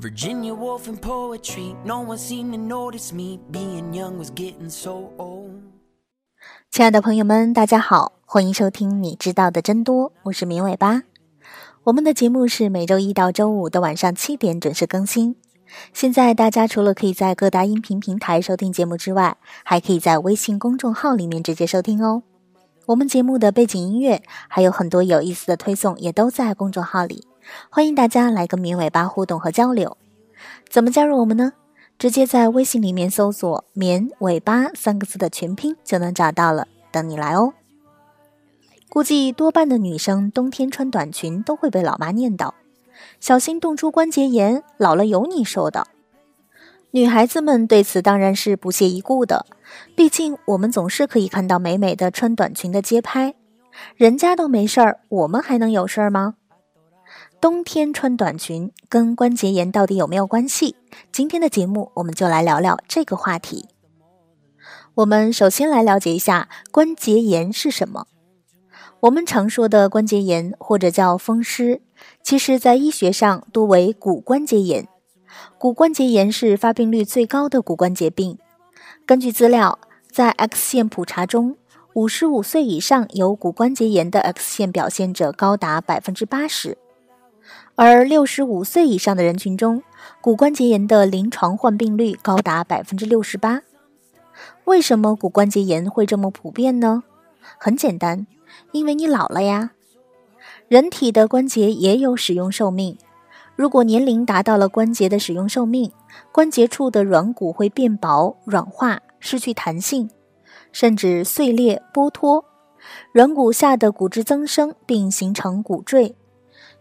Virginia Woolf and poetry. No one seemed to notice me. Being young was getting so old. 亲爱的朋友们，大家好，欢迎收听你知道的真多，我是明尾巴。我们的节目是每周一到周五的晚上七点准时更新。现在大家除了可以在各大音频平台收听节目之外，还可以在微信公众号里面直接收听哦。我们节目的背景音乐还有很多有意思的推送，也都在公众号里，欢迎大家来跟棉尾巴互动和交流。怎么加入我们呢？直接在微信里面搜索“绵尾巴”三个字的全拼就能找到了，等你来哦。估计多半的女生冬天穿短裙都会被老妈念叨：“小心冻出关节炎，老了有你受的。”女孩子们对此当然是不屑一顾的，毕竟我们总是可以看到美美的穿短裙的街拍，人家都没事儿，我们还能有事儿吗？冬天穿短裙跟关节炎到底有没有关系？今天的节目我们就来聊聊这个话题。我们首先来了解一下关节炎是什么。我们常说的关节炎或者叫风湿，其实在医学上多为骨关节炎。骨关节炎是发病率最高的骨关节病。根据资料，在 X 线普查中，五十五岁以上有骨关节炎的 X 线表现者高达百分之八十，而六十五岁以上的人群中，骨关节炎的临床患病率高达百分之六十八。为什么骨关节炎会这么普遍呢？很简单，因为你老了呀。人体的关节也有使用寿命。如果年龄达到了关节的使用寿命，关节处的软骨会变薄、软化、失去弹性，甚至碎裂、剥脱，软骨下的骨质增生并形成骨赘，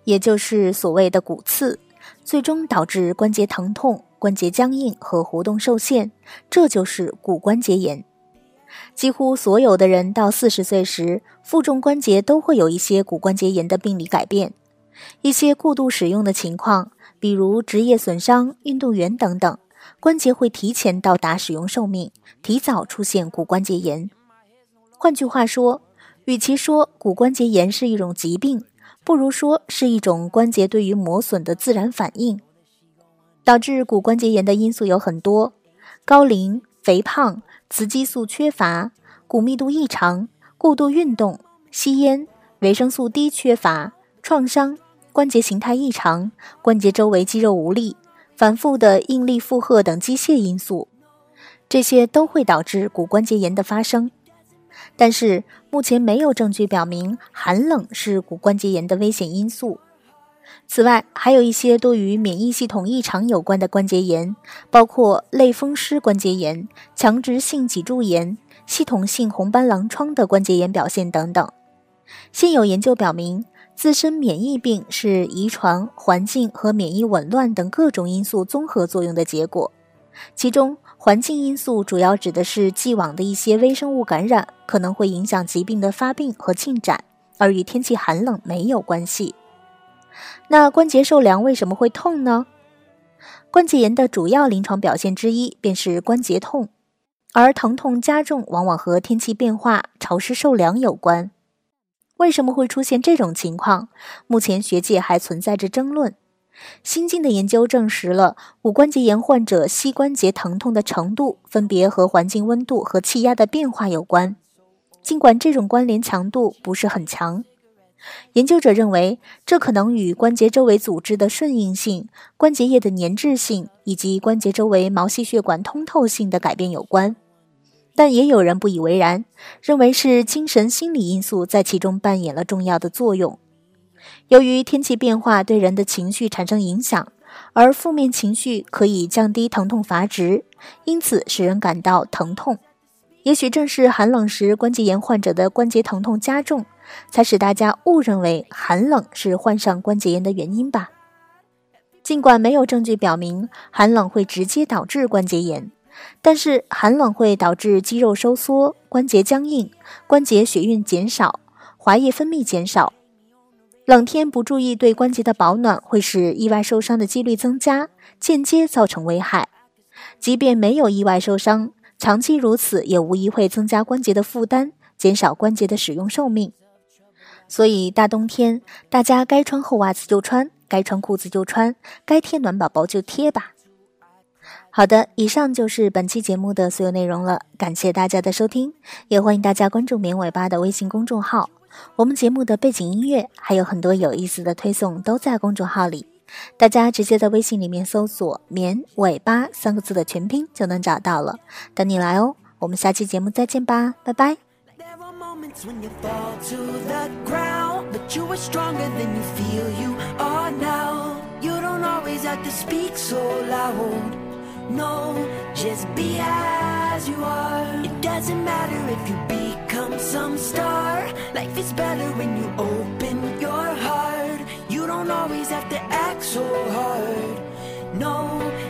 也就是所谓的骨刺，最终导致关节疼痛、关节僵硬和活动受限，这就是骨关节炎。几乎所有的人到四十岁时，负重关节都会有一些骨关节炎的病理改变。一些过度使用的情况，比如职业损伤、运动员等等，关节会提前到达使用寿命，提早出现骨关节炎。换句话说，与其说骨关节炎是一种疾病，不如说是一种关节对于磨损的自然反应。导致骨关节炎的因素有很多：高龄、肥胖、雌激素缺乏、骨密度异常、过度运动、吸烟、维生素 D 缺乏、创伤。关节形态异常、关节周围肌肉无力、反复的应力负荷等机械因素，这些都会导致骨关节炎的发生。但是目前没有证据表明寒冷是骨关节炎的危险因素。此外，还有一些多与免疫系统异常有关的关节炎，包括类风湿关节炎、强直性脊柱炎、系统性红斑狼疮的关节炎表现等等。现有研究表明。自身免疫病是遗传、环境和免疫紊乱等各种因素综合作用的结果。其中，环境因素主要指的是既往的一些微生物感染可能会影响疾病的发病和进展，而与天气寒冷没有关系。那关节受凉为什么会痛呢？关节炎的主要临床表现之一便是关节痛，而疼痛加重往往和天气变化、潮湿受凉有关。为什么会出现这种情况？目前学界还存在着争论。新近的研究证实了骨关节炎患者膝关节疼痛的程度分别和环境温度和气压的变化有关，尽管这种关联强度不是很强。研究者认为，这可能与关节周围组织的顺应性、关节液的粘滞性以及关节周围毛细血管通透性的改变有关。但也有人不以为然，认为是精神心理因素在其中扮演了重要的作用。由于天气变化对人的情绪产生影响，而负面情绪可以降低疼痛阀值，因此使人感到疼痛。也许正是寒冷时关节炎患者的关节疼痛加重，才使大家误认为寒冷是患上关节炎的原因吧。尽管没有证据表明寒冷会直接导致关节炎。但是寒冷会导致肌肉收缩、关节僵硬、关节血运减少、滑液分泌减少。冷天不注意对关节的保暖，会使意外受伤的几率增加，间接造成危害。即便没有意外受伤，长期如此也无疑会增加关节的负担，减少关节的使用寿命。所以大冬天，大家该穿厚袜子就穿，该穿裤子就穿，该贴暖宝宝就贴吧。好的，以上就是本期节目的所有内容了，感谢大家的收听，也欢迎大家关注“棉尾巴”的微信公众号。我们节目的背景音乐还有很多有意思的推送都在公众号里，大家直接在微信里面搜索“棉尾巴”三个字的全拼就能找到了，等你来哦。我们下期节目再见吧，拜拜。No, just be as you are. It doesn't matter if you become some star. Life is better when you open your heart. You don't always have to act so hard. No,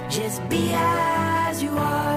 just be as you are.